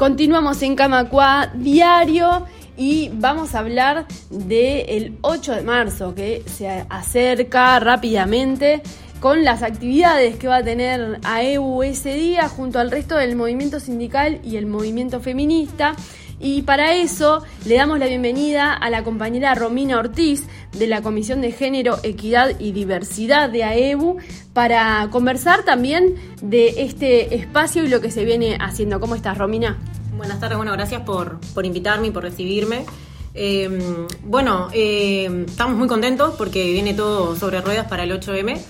Continuamos en Camacua Diario y vamos a hablar del 8 de marzo que se acerca rápidamente con las actividades que va a tener AEU ese día junto al resto del movimiento sindical y el movimiento feminista. Y para eso le damos la bienvenida a la compañera Romina Ortiz de la Comisión de Género, Equidad y Diversidad de AEBU para conversar también de este espacio y lo que se viene haciendo. ¿Cómo estás, Romina? Buenas tardes, bueno, gracias por, invitarme y por recibirme. Em, bueno, em, estamos muy contentos porque viene todo sobre ruedas para el 8M.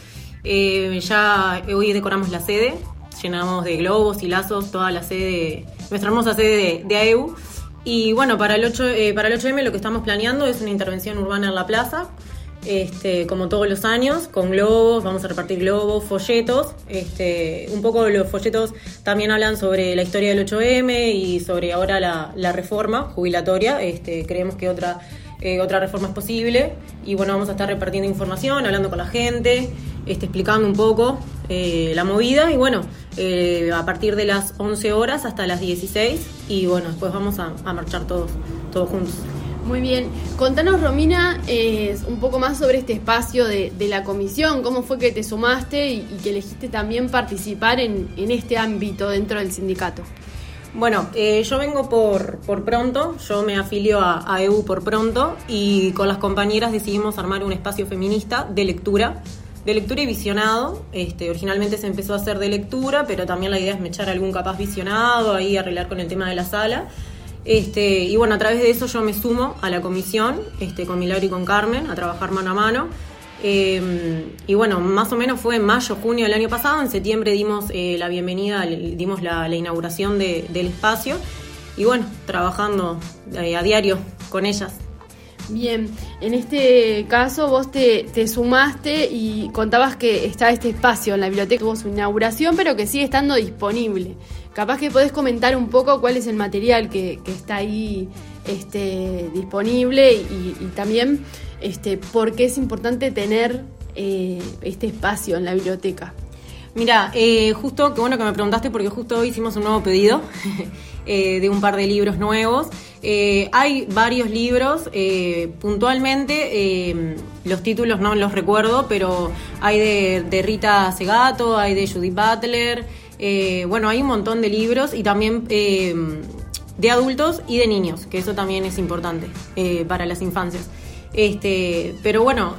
Em, ya hoy decoramos la sede, llenamos de globos y lazos toda la sede, nuestra hermosa sede de, de AEU. Y bueno, para el, 8, eh, para el 8M lo que estamos planeando es una intervención urbana en la plaza, este, como todos los años, con globos, vamos a repartir globos, folletos. Este, un poco los folletos también hablan sobre la historia del 8M y sobre ahora la, reforma jubilatoria. Este, creemos que otra, eh, otra reforma es posible. Y bueno, vamos a estar repartiendo información, hablando con la gente, explicando un poco eh, la movida. Y bueno, eh, a partir de las 11 horas hasta las 16 y bueno, después vamos a, marchar todos, todos juntos. Muy bien, contanos Romina eh, un poco más sobre este espacio de, la comisión, cómo fue que te sumaste y, que elegiste también participar en, este ámbito dentro del sindicato. Bueno, eh, yo vengo por, por pronto, yo me afilio a, EU por pronto y con las compañeras decidimos armar un espacio feminista de lectura de lectura y visionado. Este, originalmente se empezó a hacer de lectura, pero también la idea es echar algún capaz visionado, ahí arreglar con el tema de la sala. Este, y bueno, a través de eso yo me sumo a la comisión este, con Milagro y con Carmen a trabajar mano a mano. Em, y bueno, más o menos fue en mayo, junio del año pasado. En septiembre dimos eh, la bienvenida, dimos la, inauguración del espacio. Y bueno, trabajando eh, a diario con ellas. Bien, en este caso vos te, sumaste y contabas que está este espacio en la biblioteca, tuvo su inauguración, pero que sigue estando disponible. Capaz que podés comentar un poco cuál es el material que, está ahí este, disponible y, también este, por qué es importante tener eh, este espacio en la biblioteca. Mira, eh, justo, qué bueno que me preguntaste porque justo hoy hicimos un nuevo pedido eh, de un par de libros nuevos. Hay varios libros, puntualmente los títulos no los recuerdo, pero hay de, Rita Segato, hay de Judith Butler, bueno, hay un montón de libros y también de adultos y de niños, que eso también es importante para las infancias. Este, pero bueno,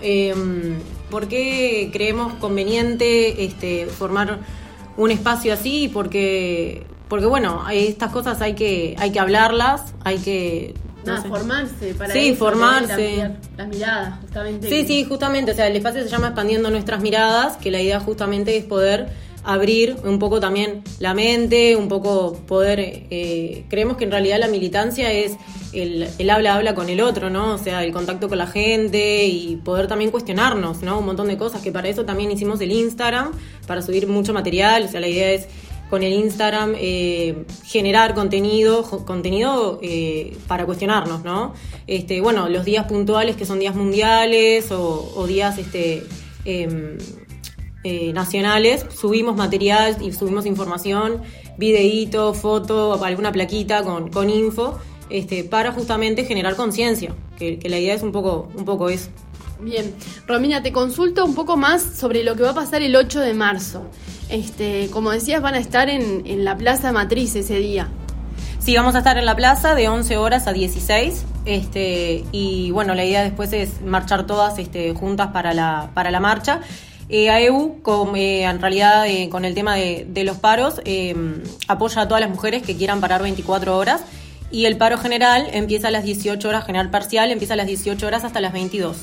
¿Por qué creemos conveniente este, formar un espacio así? Porque, porque bueno, estas cosas hay que, hay que hablarlas, hay que formarse para sí, formarse. Las, miradas, justamente. Sí, sí, justamente. O sea, el espacio se llama Expandiendo Nuestras Miradas, que la idea justamente es poder abrir un poco también la mente, un poco poder, eh, creemos que en realidad la militancia es el, habla habla con el otro, ¿no? O sea, el contacto con la gente y poder también cuestionarnos, ¿no? Un montón de cosas, que para eso también hicimos el Instagram, para subir mucho material, o sea, la idea es con el Instagram eh, generar contenido, contenido eh, para cuestionarnos, ¿no? Este, bueno, los días puntuales que son días mundiales o, o días este, em, eh, nacionales, subimos material y subimos información, videíto, foto, alguna plaquita con, con info, este, para justamente generar conciencia, que, la idea es un poco, un poco eso. Bien, Romina, te consulto un poco más sobre lo que va a pasar el 8 de marzo. Este, como decías, van a estar en, en la Plaza Matriz ese día. Sí, vamos a estar en la plaza de 11 horas a 16. Este, y bueno, la idea después es marchar todas este, juntas para la, para la marcha. Eh, AEU, con, eh, en realidad, eh, con el tema de, los paros, eh, apoya a todas las mujeres que quieran parar 24 horas. Y el paro general empieza a las 18 horas, general parcial, empieza a las 18 horas hasta las 22.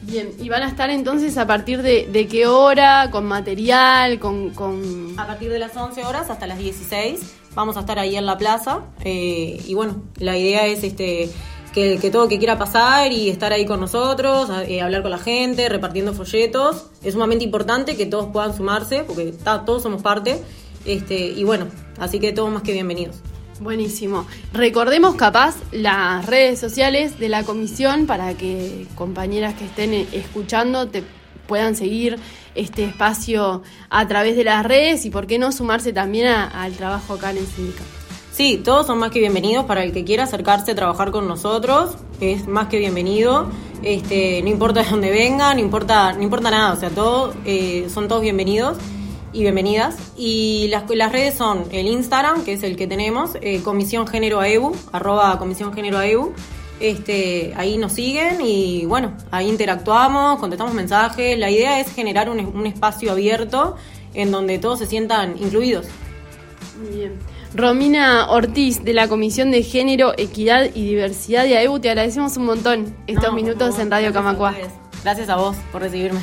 Bien, ¿y van a estar entonces a partir de, qué hora? ¿Con material? Con, A partir de las 11 horas hasta las 16 vamos a estar ahí en la plaza. y bueno, la idea es este que, todo que quiera pasar y estar ahí con nosotros, eh, hablar con la gente, repartiendo folletos. Es sumamente importante que todos puedan sumarse, porque todos somos parte. Este, y bueno, así que todos más que bienvenidos. Buenísimo. Recordemos capaz las redes sociales de la comisión para que compañeras que estén escuchando te puedan seguir este espacio a través de las redes y por qué no sumarse también al trabajo acá en el sindicato. Sí, todos son más que bienvenidos para el que quiera acercarse a trabajar con nosotros, es más que bienvenido. Este, no importa de dónde venga, no importa, no importa nada, o sea, todos eh, son todos bienvenidos y bienvenidas. Y las, las redes son el Instagram, que es el que tenemos, eh, Comisión Género AEBU, arroba Comisión Género AEBU. Este, ahí nos siguen y bueno, ahí interactuamos, contestamos mensajes. La idea es generar un, un espacio abierto en donde todos se sientan incluidos. Muy bien. Romina Ortiz, de la Comisión de Género, Equidad y Diversidad de AEBU, te agradecemos un montón estos minutos en Radio Camacua. Gracias a vos por recibirme.